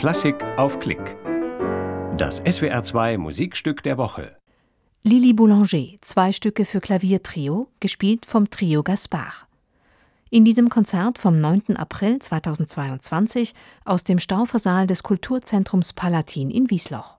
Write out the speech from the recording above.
Klassik auf Klick. Das SWR2 Musikstück der Woche. Lili Boulanger, zwei Stücke für Klaviertrio, gespielt vom Trio Gaspard. In diesem Konzert vom 9. April 2022 aus dem Staufersaal des Kulturzentrums Palatin in Wiesloch.